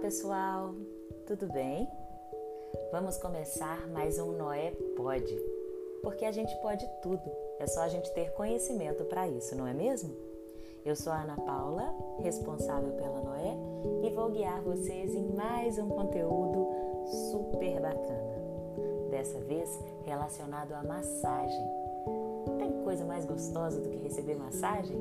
pessoal, tudo bem? Vamos começar mais um Noé Pode, porque a gente pode tudo, é só a gente ter conhecimento para isso, não é mesmo? Eu sou a Ana Paula, responsável pela Noé, e vou guiar vocês em mais um conteúdo super bacana. Dessa vez relacionado à massagem. Tem coisa mais gostosa do que receber massagem?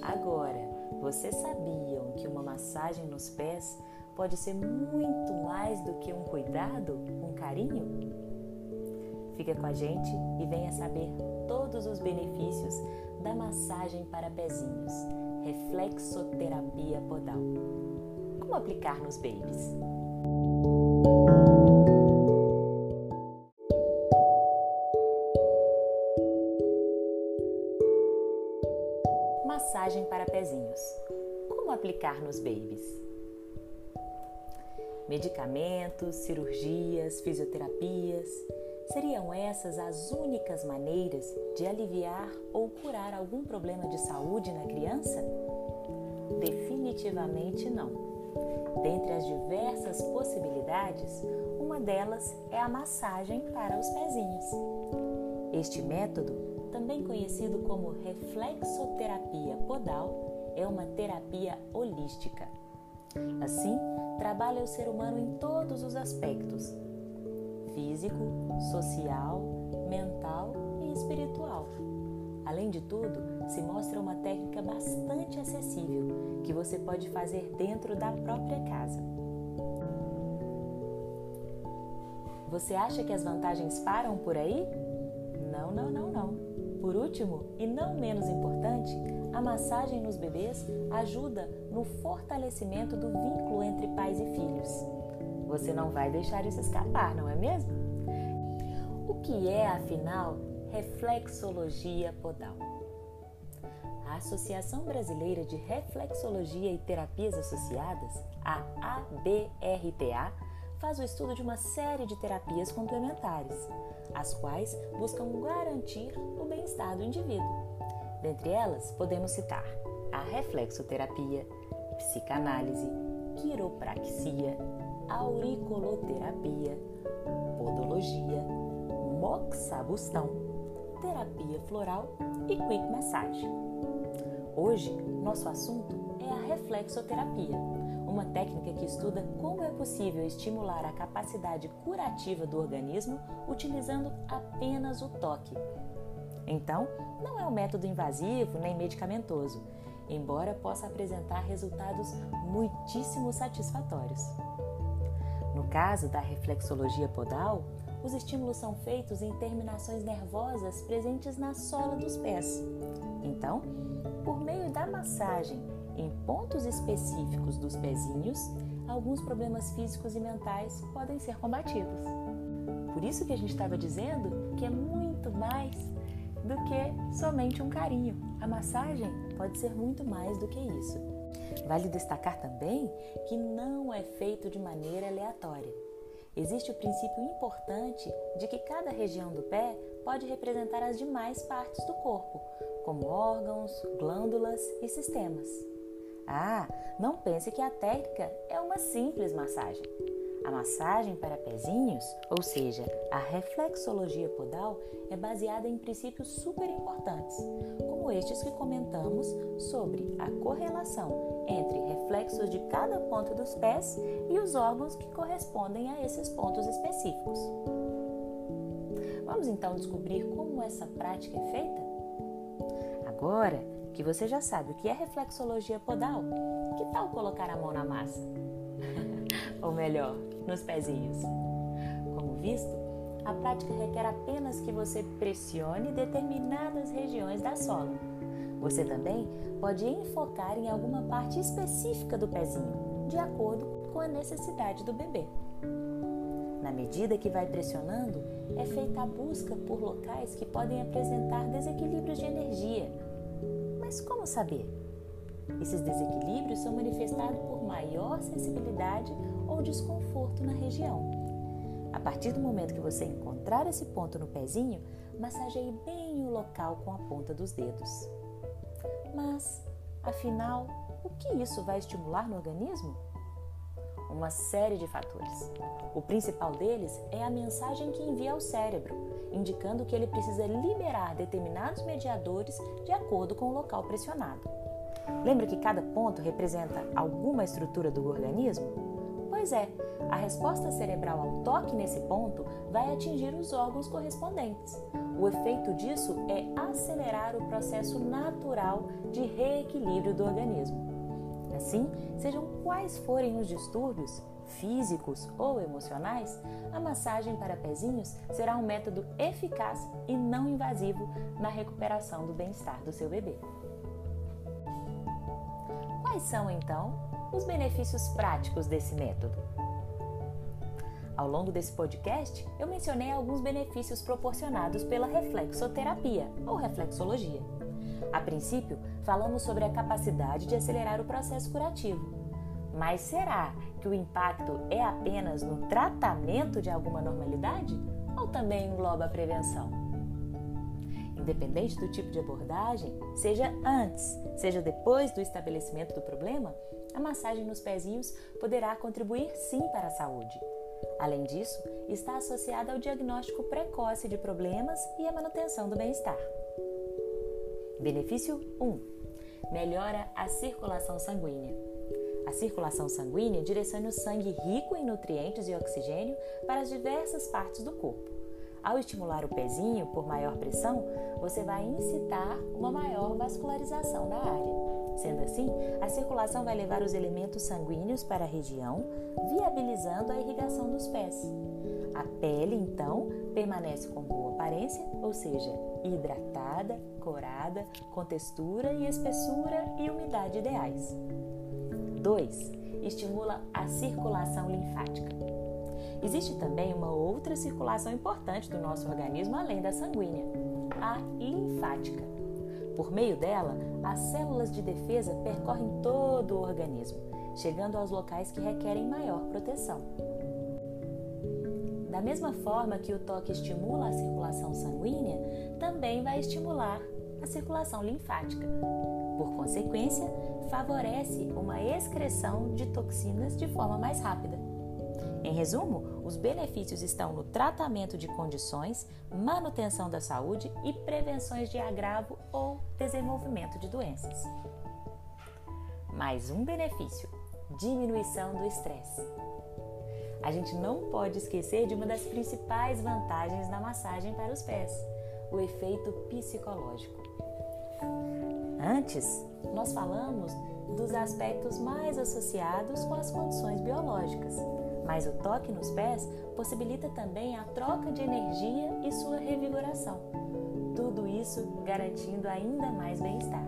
Agora, vocês sabiam que uma massagem nos pés pode ser muito mais do que um cuidado, um carinho? Fica com a gente e venha saber todos os benefícios da massagem para pezinhos, reflexoterapia podal. Como aplicar nos babies? Aplicar nos babies? Medicamentos, cirurgias, fisioterapias, seriam essas as únicas maneiras de aliviar ou curar algum problema de saúde na criança? Definitivamente não. Dentre as diversas possibilidades, uma delas é a massagem para os pezinhos. Este método também conhecido como reflexoterapia podal, é uma terapia holística. Assim, trabalha o ser humano em todos os aspectos: físico, social, mental e espiritual. Além de tudo, se mostra uma técnica bastante acessível que você pode fazer dentro da própria casa. Você acha que as vantagens param por aí? Não, não, não, não. Por último, e não menos importante, a massagem nos bebês ajuda no fortalecimento do vínculo entre pais e filhos. Você não vai deixar isso escapar, não é mesmo? O que é, afinal, reflexologia podal? A Associação Brasileira de Reflexologia e Terapias Associadas, a ABRTA, faz o estudo de uma série de terapias complementares, as quais buscam garantir o bem-estar do indivíduo. Dentre elas, podemos citar a reflexoterapia, psicanálise, quiropraxia, auriculoterapia, podologia, moxabustão, terapia floral e quick massage. Hoje, nosso assunto é a reflexoterapia uma técnica que estuda como é possível estimular a capacidade curativa do organismo utilizando apenas o toque. Então, não é um método invasivo nem medicamentoso, embora possa apresentar resultados muitíssimo satisfatórios. No caso da reflexologia podal, os estímulos são feitos em terminações nervosas presentes na sola dos pés. Então, por meio da massagem em pontos específicos dos pezinhos, alguns problemas físicos e mentais podem ser combatidos. Por isso que a gente estava dizendo que é muito mais do que somente um carinho. A massagem pode ser muito mais do que isso. Vale destacar também que não é feito de maneira aleatória. Existe o princípio importante de que cada região do pé pode representar as demais partes do corpo, como órgãos, glândulas e sistemas. Ah, não pense que a técnica é uma simples massagem. A massagem para pezinhos, ou seja, a reflexologia podal, é baseada em princípios super importantes, como estes que comentamos sobre a correlação entre reflexos de cada ponto dos pés e os órgãos que correspondem a esses pontos específicos. Vamos então descobrir como essa prática é feita? Agora, que você já sabe o que é reflexologia podal, que tal colocar a mão na massa? Ou melhor, nos pezinhos. Como visto, a prática requer apenas que você pressione determinadas regiões da sola. Você também pode enfocar em alguma parte específica do pezinho, de acordo com a necessidade do bebê. Na medida que vai pressionando, é feita a busca por locais que podem apresentar desequilíbrios de energia mas como saber? Esses desequilíbrios são manifestados por maior sensibilidade ou desconforto na região. A partir do momento que você encontrar esse ponto no pezinho, massageie bem o local com a ponta dos dedos. Mas, afinal, o que isso vai estimular no organismo? uma série de fatores. O principal deles é a mensagem que envia ao cérebro, indicando que ele precisa liberar determinados mediadores de acordo com o local pressionado. Lembra que cada ponto representa alguma estrutura do organismo? Pois é, a resposta cerebral ao toque nesse ponto vai atingir os órgãos correspondentes. O efeito disso é acelerar o processo natural de reequilíbrio do organismo. Assim, sejam quais forem os distúrbios, físicos ou emocionais, a massagem para pezinhos será um método eficaz e não invasivo na recuperação do bem-estar do seu bebê. Quais são então os benefícios práticos desse método? Ao longo desse podcast, eu mencionei alguns benefícios proporcionados pela reflexoterapia ou reflexologia. A princípio, falamos sobre a capacidade de acelerar o processo curativo. Mas será que o impacto é apenas no tratamento de alguma normalidade ou também engloba a prevenção? Independente do tipo de abordagem, seja antes, seja depois do estabelecimento do problema, a massagem nos pezinhos poderá contribuir sim para a saúde. Além disso, está associada ao diagnóstico precoce de problemas e à manutenção do bem-estar. Benefício 1: melhora a circulação sanguínea. A circulação sanguínea direciona o sangue rico em nutrientes e oxigênio para as diversas partes do corpo. Ao estimular o pezinho por maior pressão, você vai incitar uma maior vascularização da área. Sendo assim, a circulação vai levar os elementos sanguíneos para a região, viabilizando a irrigação dos pés. A pele, então, permanece com boa aparência, ou seja, hidratada, corada, com textura e espessura e umidade ideais. 2. Estimula a circulação linfática. Existe também uma outra circulação importante do nosso organismo além da sanguínea, a linfática. Por meio dela, as células de defesa percorrem todo o organismo, chegando aos locais que requerem maior proteção. Da mesma forma que o toque estimula a circulação sanguínea, também vai estimular a circulação linfática. Por consequência, favorece uma excreção de toxinas de forma mais rápida. Em resumo, os benefícios estão no tratamento de condições, manutenção da saúde e prevenções de agravo ou desenvolvimento de doenças. Mais um benefício: diminuição do estresse a gente não pode esquecer de uma das principais vantagens da massagem para os pés, o efeito psicológico. Antes, nós falamos dos aspectos mais associados com as condições biológicas, mas o toque nos pés possibilita também a troca de energia e sua revigoração. Tudo isso garantindo ainda mais bem-estar.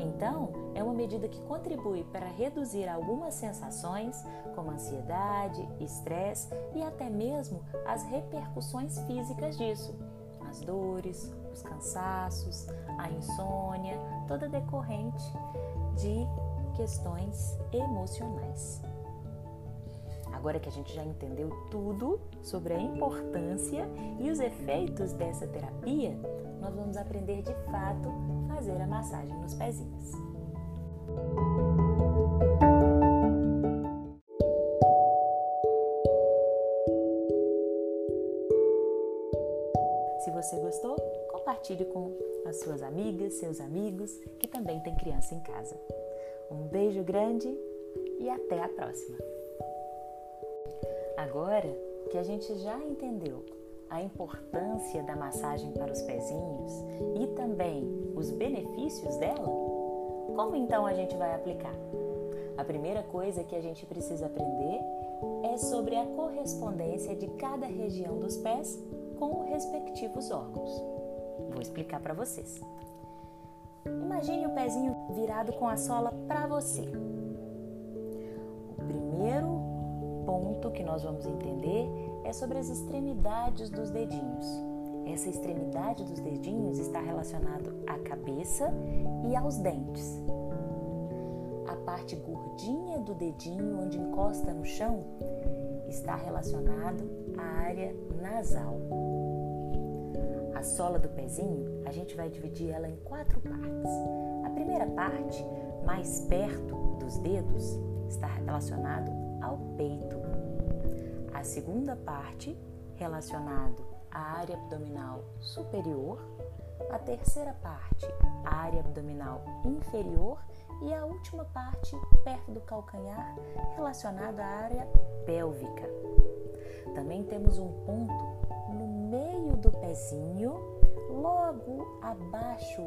Então, é uma medida que contribui para reduzir algumas sensações, como ansiedade, estresse e até mesmo as repercussões físicas disso, as dores, os cansaços, a insônia, toda decorrente de questões emocionais. Agora que a gente já entendeu tudo sobre a importância e os efeitos dessa terapia, nós vamos aprender de fato fazer a massagem nos pezinhos. Compartilhe com as suas amigas, seus amigos que também têm criança em casa. Um beijo grande e até a próxima! Agora que a gente já entendeu a importância da massagem para os pezinhos e também os benefícios dela, como então a gente vai aplicar? A primeira coisa que a gente precisa aprender é sobre a correspondência de cada região dos pés com os respectivos órgãos. Vou explicar para vocês. Imagine o pezinho virado com a sola para você. O primeiro ponto que nós vamos entender é sobre as extremidades dos dedinhos. Essa extremidade dos dedinhos está relacionado à cabeça e aos dentes. A parte gordinha do dedinho, onde encosta no chão, está relacionado à área nasal. A sola do pezinho, a gente vai dividir ela em quatro partes. A primeira parte, mais perto dos dedos, está relacionado ao peito. A segunda parte, relacionado à área abdominal superior. A terceira parte, a área abdominal inferior. E a última parte, perto do calcanhar, relacionada à área pélvica. Também temos um ponto no meio do pezinho, logo abaixo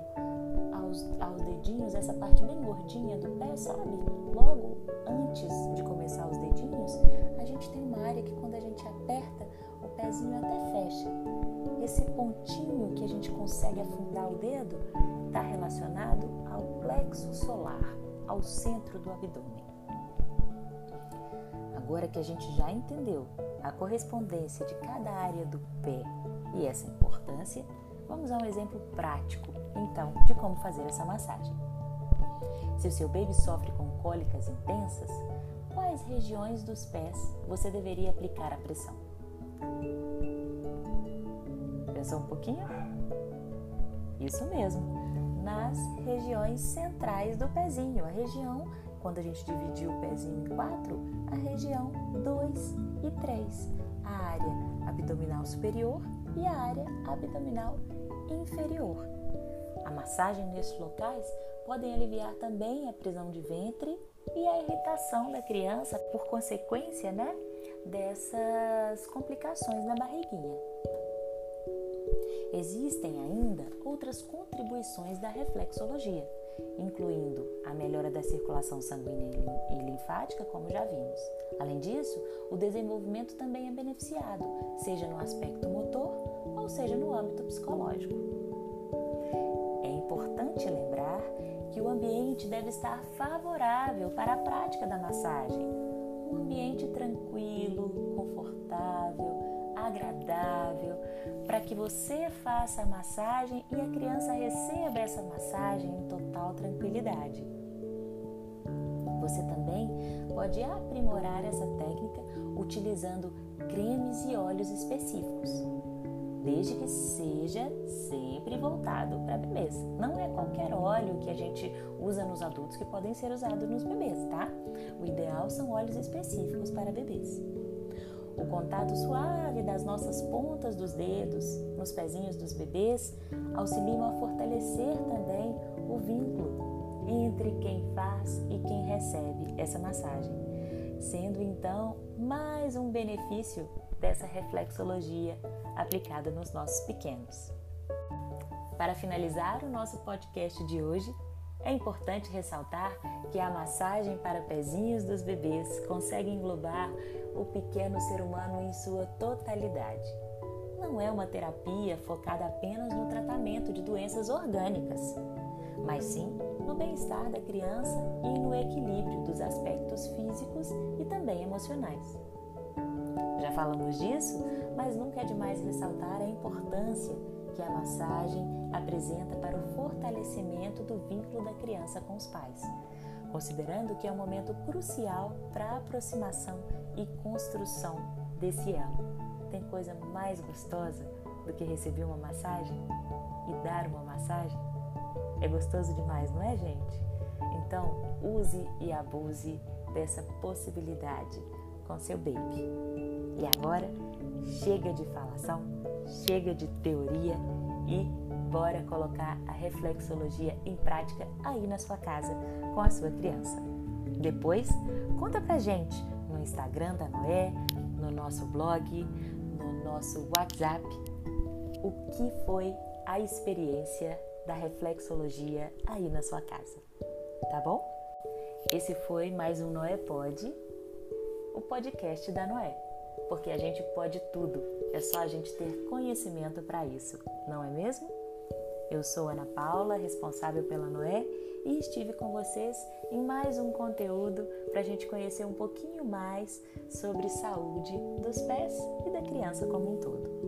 aos, aos dedinhos, essa parte bem gordinha do pé, sabe? Logo antes de começar os dedinhos, a gente tem uma área que quando a gente aperta, o pezinho até fecha. Esse pontinho que a gente consegue afundar o dedo está relacionado ao plexo solar, ao centro do abdômen. Agora que a gente já entendeu a correspondência de cada área do pé e essa importância, vamos a um exemplo prático, então, de como fazer essa massagem. Se o seu baby sofre com cólicas intensas, quais regiões dos pés você deveria aplicar a pressão? Pensou um pouquinho? Isso mesmo, nas regiões centrais do pezinho, a região quando a gente dividiu o pezinho em quatro, a região 2 e 3, a área abdominal superior e a área abdominal inferior. A massagem nesses locais podem aliviar também a prisão de ventre e a irritação da criança por consequência, né, dessas complicações na barriguinha. Existem ainda outras contribuições da reflexologia incluindo a melhora da circulação sanguínea e linfática, como já vimos. Além disso, o desenvolvimento também é beneficiado, seja no aspecto motor ou seja no âmbito psicológico. É importante lembrar que o ambiente deve estar favorável para a prática da massagem. Um ambiente tranquilo, confortável, agradável, para que você faça a massagem e a criança receba essa massagem em total tranquilidade. Você também pode aprimorar essa técnica utilizando cremes e óleos específicos, desde que seja sempre voltado para bebês. Não é qualquer óleo que a gente usa nos adultos que podem ser usados nos bebês, tá? O ideal são óleos específicos para bebês. O contato suave das nossas pontas dos dedos nos pezinhos dos bebês auxiliam a fortalecer também o vínculo entre quem faz e quem recebe essa massagem, sendo então mais um benefício dessa reflexologia aplicada nos nossos pequenos. Para finalizar o nosso podcast de hoje, é importante ressaltar que a massagem para pezinhos dos bebês consegue englobar o pequeno ser humano em sua totalidade. Não é uma terapia focada apenas no tratamento de doenças orgânicas, mas sim no bem-estar da criança e no equilíbrio dos aspectos físicos e também emocionais. Já falamos disso, mas nunca é demais ressaltar a importância que a massagem apresenta para o fortalecimento do vínculo da criança com os pais, considerando que é um momento crucial para a aproximação e construção desse elo. Tem coisa mais gostosa do que receber uma massagem e dar uma massagem? É gostoso demais, não é, gente? Então, use e abuse dessa possibilidade com seu baby. E agora, chega de falação, chega de teoria e bora colocar a reflexologia em prática aí na sua casa com a sua criança. Depois, conta pra gente no Instagram da Noé, no nosso blog, no nosso WhatsApp, o que foi a experiência da reflexologia aí na sua casa. Tá bom? Esse foi mais um Noé Pode, o podcast da Noé, porque a gente pode tudo, é só a gente ter conhecimento para isso, não é mesmo? Eu sou Ana Paula, responsável pela Noé, e estive com vocês em mais um conteúdo para a gente conhecer um pouquinho mais sobre saúde dos pés e da criança como um todo.